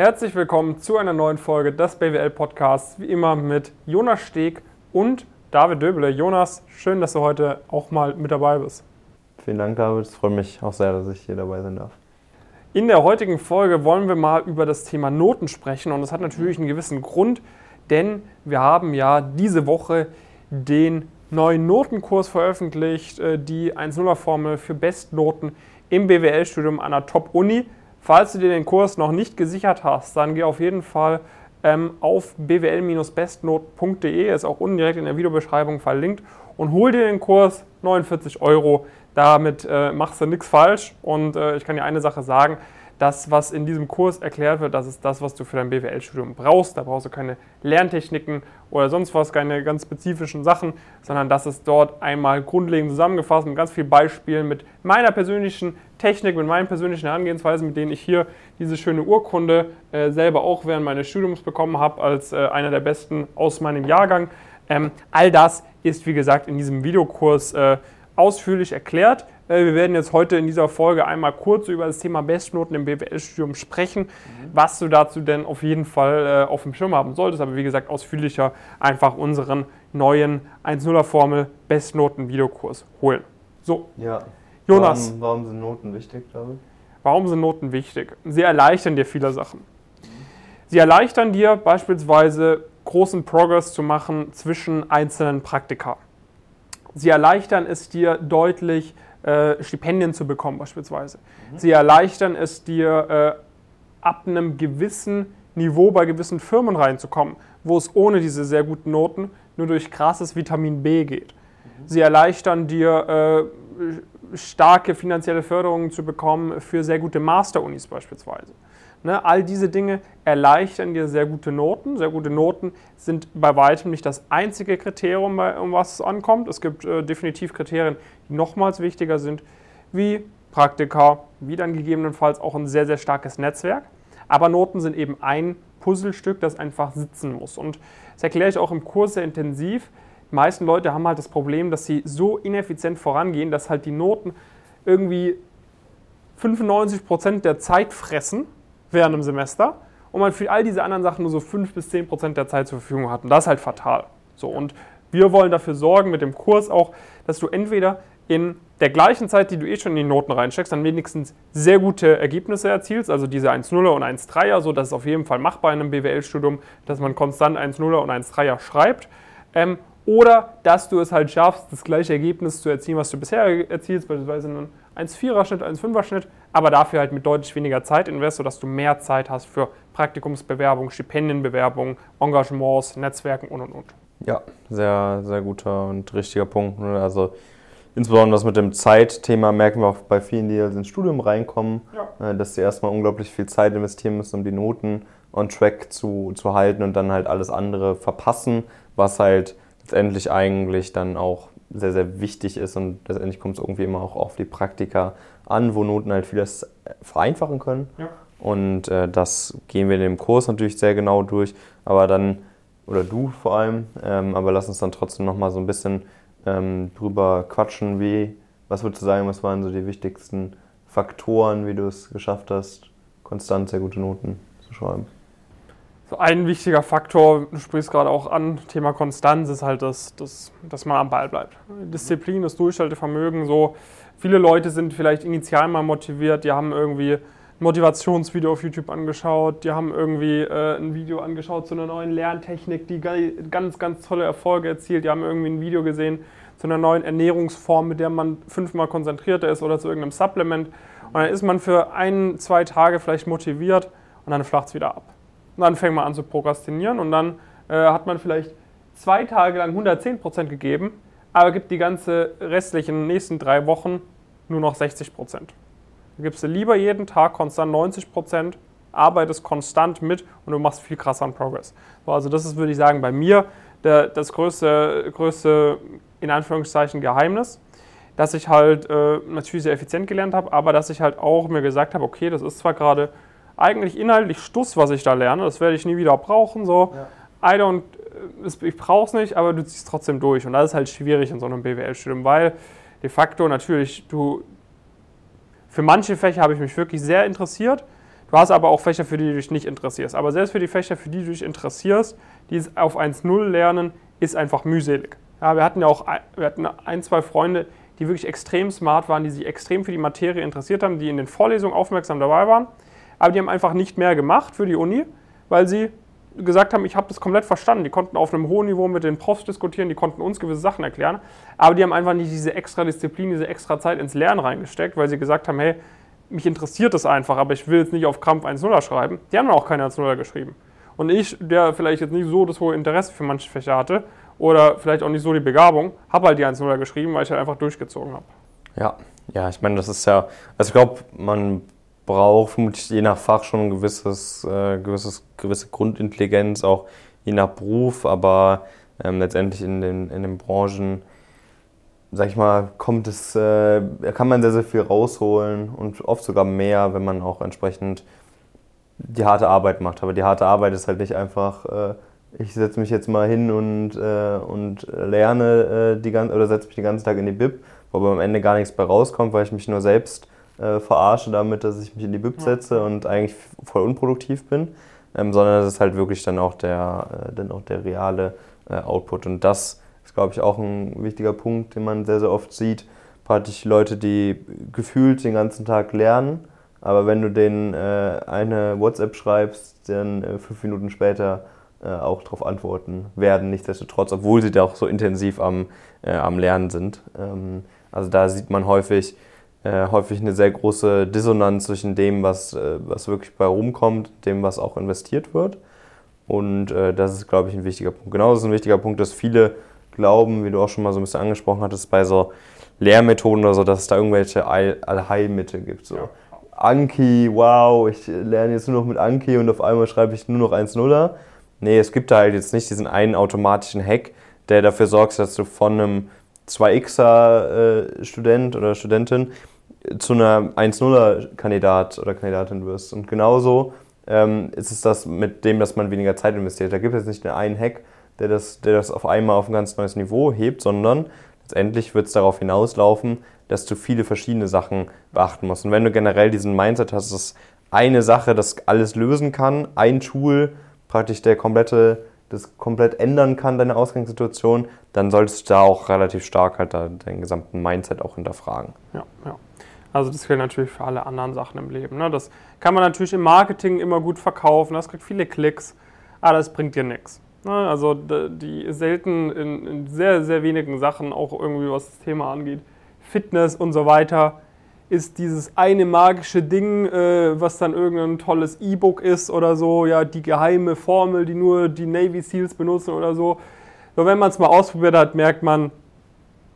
Herzlich willkommen zu einer neuen Folge des BWL Podcasts, wie immer mit Jonas Steg und David Döbele. Jonas, schön, dass du heute auch mal mit dabei bist. Vielen Dank, David. Es freut mich auch sehr, dass ich hier dabei sein darf. In der heutigen Folge wollen wir mal über das Thema Noten sprechen und das hat natürlich einen gewissen Grund, denn wir haben ja diese Woche den neuen Notenkurs veröffentlicht, äh, die 1-0er-Formel für Bestnoten im BWL-Studium an der Top-Uni. Falls du dir den Kurs noch nicht gesichert hast, dann geh auf jeden Fall ähm, auf bwl-bestnote.de, ist auch unten direkt in der Videobeschreibung verlinkt und hol dir den Kurs, 49 Euro. Damit äh, machst du nichts falsch und äh, ich kann dir eine Sache sagen, das, was in diesem Kurs erklärt wird, das ist das, was du für dein BWL-Studium brauchst. Da brauchst du keine Lerntechniken oder sonst was, keine ganz spezifischen Sachen, sondern das ist dort einmal grundlegend zusammengefasst mit ganz vielen Beispielen, mit meiner persönlichen Technik, mit meinen persönlichen Herangehensweisen, mit denen ich hier diese schöne Urkunde äh, selber auch während meines Studiums bekommen habe, als äh, einer der besten aus meinem Jahrgang. Ähm, all das ist, wie gesagt, in diesem Videokurs äh, ausführlich erklärt. Äh, wir werden jetzt heute in dieser Folge einmal kurz über das Thema Bestnoten im BWL-Studium sprechen, mhm. was du dazu denn auf jeden Fall äh, auf dem Schirm haben solltest. Aber wie gesagt, ausführlicher einfach unseren neuen 1-0er-Formel Bestnoten-Videokurs holen. So, ja. Jonas. Warum, warum, sind Noten wichtig, David? Warum sind Noten wichtig? Sie erleichtern dir viele Sachen. Sie erleichtern dir beispielsweise großen Progress zu machen zwischen einzelnen Praktika. Sie erleichtern es dir deutlich, äh, Stipendien zu bekommen beispielsweise. Mhm. Sie erleichtern es dir, äh, ab einem gewissen Niveau bei gewissen Firmen reinzukommen, wo es ohne diese sehr guten Noten nur durch krasses Vitamin B geht. Mhm. Sie erleichtern dir, äh, starke finanzielle Förderungen zu bekommen für sehr gute Master-Unis beispielsweise. Ne, all diese Dinge erleichtern dir sehr gute Noten. Sehr gute Noten sind bei weitem nicht das einzige Kriterium, um was es ankommt. Es gibt äh, definitiv Kriterien, die nochmals wichtiger sind, wie Praktika, wie dann gegebenenfalls auch ein sehr, sehr starkes Netzwerk. Aber Noten sind eben ein Puzzlestück, das einfach sitzen muss. Und das erkläre ich auch im Kurs sehr intensiv. Die meisten Leute haben halt das Problem, dass sie so ineffizient vorangehen, dass halt die Noten irgendwie 95 Prozent der Zeit fressen während dem Semester und man für all diese anderen Sachen nur so 5 bis 10 Prozent der Zeit zur Verfügung hat. Und das ist halt fatal. So, und wir wollen dafür sorgen mit dem Kurs auch, dass du entweder in der gleichen Zeit, die du eh schon in die Noten reinsteckst, dann wenigstens sehr gute Ergebnisse erzielst, also diese 1,0er und 1,3er, so dass es auf jeden Fall machbar in einem BWL-Studium, dass man konstant 1,0er und 1,3er schreibt. Ähm, oder dass du es halt schaffst, das gleiche Ergebnis zu erzielen, was du bisher erzielst, beispielsweise einen 1,4er Schnitt, 1,5er Schnitt, aber dafür halt mit deutlich weniger Zeit invest, sodass du mehr Zeit hast für Praktikumsbewerbung, Stipendienbewerbung, Engagements, Netzwerken und und und. Ja, sehr, sehr guter und richtiger Punkt. Ne? Also insbesondere das mit dem Zeitthema merken wir auch bei vielen, die ins Studium reinkommen, ja. Äh, dass sie erstmal unglaublich viel Zeit investieren müssen, um die Noten on track zu, zu halten und dann halt alles andere verpassen, was halt letztendlich eigentlich dann auch sehr, sehr wichtig ist und letztendlich kommt es irgendwie immer auch auf die Praktika an, wo Noten halt vieles vereinfachen können. Ja. Und äh, das gehen wir in dem Kurs natürlich sehr genau durch, aber dann, oder du vor allem, ähm, aber lass uns dann trotzdem nochmal so ein bisschen ähm, drüber quatschen, wie, was würdest du sagen, was waren so die wichtigsten Faktoren, wie du es geschafft hast, konstant sehr gute Noten zu schreiben? So ein wichtiger Faktor, du sprichst gerade auch an, Thema Konstanz, ist halt, das, das, dass man am Ball bleibt. Disziplin, das Durchhaltevermögen, so. Viele Leute sind vielleicht initial mal motiviert, die haben irgendwie ein Motivationsvideo auf YouTube angeschaut, die haben irgendwie äh, ein Video angeschaut zu einer neuen Lerntechnik, die ganz, ganz tolle Erfolge erzielt, die haben irgendwie ein Video gesehen zu einer neuen Ernährungsform, mit der man fünfmal konzentrierter ist oder zu irgendeinem Supplement. Und dann ist man für ein, zwei Tage vielleicht motiviert und dann flacht es wieder ab. Und dann fängt man an zu prokrastinieren und dann äh, hat man vielleicht zwei Tage lang 110% gegeben, aber gibt die ganze restlichen nächsten drei Wochen nur noch 60%. Dann gibst du lieber jeden Tag konstant 90%, arbeitest konstant mit und du machst viel krasseren Progress. So, also das ist, würde ich sagen, bei mir der, das größte, größte, in Anführungszeichen, Geheimnis, dass ich halt äh, natürlich sehr effizient gelernt habe, aber dass ich halt auch mir gesagt habe, okay, das ist zwar gerade eigentlich inhaltlich Stuss, was ich da lerne. Das werde ich nie wieder brauchen. So. Ja. I don't, äh, ich brauche es nicht, aber du ziehst trotzdem durch. Und das ist halt schwierig in so einem BWL-Studium, weil de facto natürlich du, für manche Fächer habe ich mich wirklich sehr interessiert. Du hast aber auch Fächer, für die du dich nicht interessierst. Aber selbst für die Fächer, für die du dich interessierst, dieses auf 1.0 lernen, ist einfach mühselig. Ja, wir hatten ja auch wir hatten ein, zwei Freunde, die wirklich extrem smart waren, die sich extrem für die Materie interessiert haben, die in den Vorlesungen aufmerksam dabei waren, aber die haben einfach nicht mehr gemacht für die Uni, weil sie gesagt haben, ich habe das komplett verstanden. Die konnten auf einem hohen Niveau mit den Profs diskutieren, die konnten uns gewisse Sachen erklären, aber die haben einfach nicht diese extra Disziplin, diese extra Zeit ins Lernen reingesteckt, weil sie gesagt haben, hey, mich interessiert das einfach, aber ich will jetzt nicht auf Krampf 1-0er schreiben. Die haben dann auch keine 1-0er geschrieben. Und ich, der vielleicht jetzt nicht so das hohe Interesse für manche Fächer hatte oder vielleicht auch nicht so die Begabung, habe halt die 1-0er geschrieben, weil ich halt einfach durchgezogen habe. Ja, ja, ich meine, das ist ja, also ich glaube, man braucht vermutlich je nach Fach schon ein gewisses, äh, gewisses, gewisse Grundintelligenz, auch je nach Beruf, aber ähm, letztendlich in den, in den Branchen, sag ich mal, kommt es, äh, kann man sehr, sehr viel rausholen und oft sogar mehr, wenn man auch entsprechend die harte Arbeit macht. Aber die harte Arbeit ist halt nicht einfach, äh, ich setze mich jetzt mal hin und, äh, und lerne äh, die ganze, oder setze mich den ganzen Tag in die Bib, wo aber am Ende gar nichts bei rauskommt, weil ich mich nur selbst äh, verarsche damit, dass ich mich in die Bib setze ja. und eigentlich voll unproduktiv bin, ähm, sondern das ist halt wirklich dann auch der, äh, dann auch der reale äh, Output. Und das ist, glaube ich, auch ein wichtiger Punkt, den man sehr, sehr oft sieht. Praktisch Leute, die gefühlt den ganzen Tag lernen, aber wenn du denen äh, eine WhatsApp schreibst, dann äh, fünf Minuten später äh, auch darauf antworten werden, nichtsdestotrotz, obwohl sie da auch so intensiv am, am Lernen sind. Ähm, also da sieht man häufig, äh, häufig eine sehr große Dissonanz zwischen dem, was, äh, was wirklich bei rumkommt, dem, was auch investiert wird. Und äh, das ist, glaube ich, ein wichtiger Punkt. Genauso ist ein wichtiger Punkt, dass viele glauben, wie du auch schon mal so ein bisschen angesprochen hattest, bei so Lehrmethoden oder so, dass es da irgendwelche Allheilmittel gibt. So. Ja. Anki, wow, ich lerne jetzt nur noch mit Anki und auf einmal schreibe ich nur noch 1-0er. Nee, es gibt da halt jetzt nicht diesen einen automatischen Hack, der dafür sorgt, dass du von einem 2xer-Student äh, oder Studentin zu einer 1-0er-Kandidat oder Kandidatin wirst. Und genauso ähm, ist es das mit dem, dass man weniger Zeit investiert. Da gibt es nicht einen Hack, der das, der das auf einmal auf ein ganz neues Niveau hebt, sondern letztendlich wird es darauf hinauslaufen, dass du viele verschiedene Sachen beachten musst. Und wenn du generell diesen Mindset hast, dass eine Sache das alles lösen kann, ein Tool praktisch der komplette, das komplett ändern kann, deine Ausgangssituation, dann solltest du da auch relativ stark halt deinen gesamten Mindset auch hinterfragen. Ja, ja. Also das gilt natürlich für alle anderen Sachen im Leben. Ne? Das kann man natürlich im Marketing immer gut verkaufen, das kriegt viele Klicks, aber das bringt dir nichts. Ne? Also die selten in, in, sehr, sehr wenigen Sachen, auch irgendwie was das Thema angeht, Fitness und so weiter, ist dieses eine magische Ding, äh, was dann irgendein tolles E-Book ist oder so, ja, die geheime Formel, die nur die Navy Seals benutzen oder so. So, wenn man es mal ausprobiert hat, merkt man,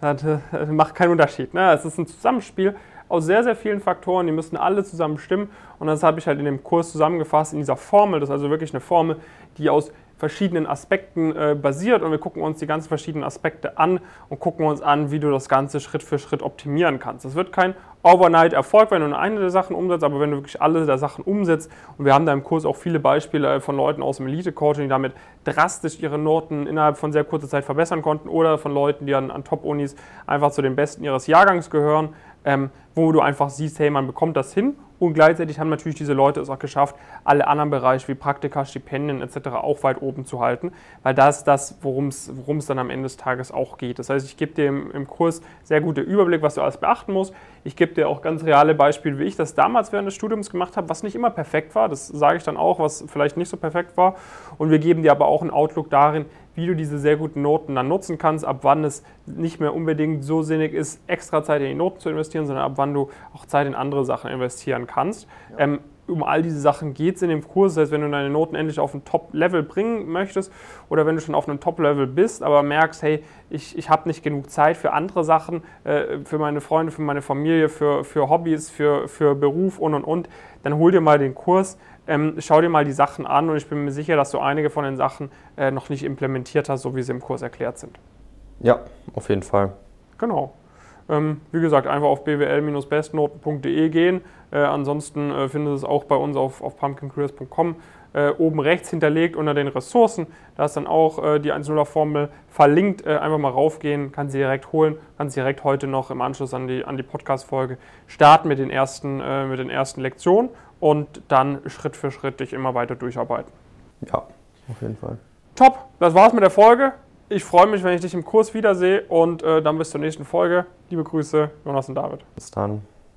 das, das macht keinen Unterschied. Ne? Es ist ein Zusammenspiel aus sehr, sehr vielen Faktoren, die müssen alle zusammen stimmen. Und das habe ich halt in dem Kurs zusammengefasst in dieser Formel. Das ist also wirklich eine Formel, die aus verschiedenen Aspekten äh, basiert und wir gucken uns die ganzen verschiedenen Aspekte an und gucken uns an, wie du das Ganze Schritt für Schritt optimieren kannst. Das wird kein Overnight-Erfolg, wenn du nur eine der Sachen umsetzt, aber wenn du wirklich alle der Sachen umsetzt und wir haben da im Kurs auch viele Beispiele von Leuten aus dem Elite-Coaching, die damit drastisch ihre Noten innerhalb von sehr kurzer Zeit verbessern konnten oder von Leuten, die an, an Top-Unis einfach zu den Besten ihres Jahrgangs gehören, ähm, wo du einfach siehst, hey, man bekommt das hin und gleichzeitig haben natürlich diese Leute es auch geschafft, alle anderen Bereiche wie Praktika, Stipendien etc. auch weit oben zu halten, weil das ist das, worum es dann am Ende des Tages auch geht. Das heißt, ich gebe dir im, im Kurs sehr guten Überblick, was du alles beachten musst. Ich gebe dir auch ganz reale Beispiele, wie ich das damals während des Studiums gemacht habe, was nicht immer perfekt war. Das sage ich dann auch, was vielleicht nicht so perfekt war. Und wir geben dir aber auch einen Outlook darin, wie du diese sehr guten Noten dann nutzen kannst, ab wann es nicht mehr unbedingt so sinnig ist, extra Zeit in die Noten zu investieren, sondern ab wann du auch Zeit in andere Sachen investieren kannst. Ja. Ähm, um all diese Sachen geht es in dem Kurs. Das heißt, wenn du deine Noten endlich auf ein Top-Level bringen möchtest oder wenn du schon auf einem Top-Level bist, aber merkst, hey, ich, ich habe nicht genug Zeit für andere Sachen, äh, für meine Freunde, für meine Familie, für, für Hobbys, für, für Beruf und und und, dann hol dir mal den Kurs. Ähm, schau dir mal die Sachen an und ich bin mir sicher, dass du einige von den Sachen äh, noch nicht implementiert hast, so wie sie im Kurs erklärt sind. Ja, auf jeden Fall. Genau. Ähm, wie gesagt, einfach auf bwl-bestnoten.de gehen. Äh, ansonsten äh, findet es auch bei uns auf, auf pumpkincareers.com äh, oben rechts hinterlegt unter den Ressourcen. Da ist dann auch äh, die 1.0er-Formel verlinkt. Äh, einfach mal raufgehen, kann sie direkt holen, kann sie direkt heute noch im Anschluss an die, an die Podcast-Folge starten mit den, ersten, äh, mit den ersten Lektionen. Und dann Schritt für Schritt dich immer weiter durcharbeiten. Ja, auf jeden Fall. Top, das war's mit der Folge. Ich freue mich, wenn ich dich im Kurs wiedersehe und äh, dann bis zur nächsten Folge. Liebe Grüße, Jonas und David. Bis dann.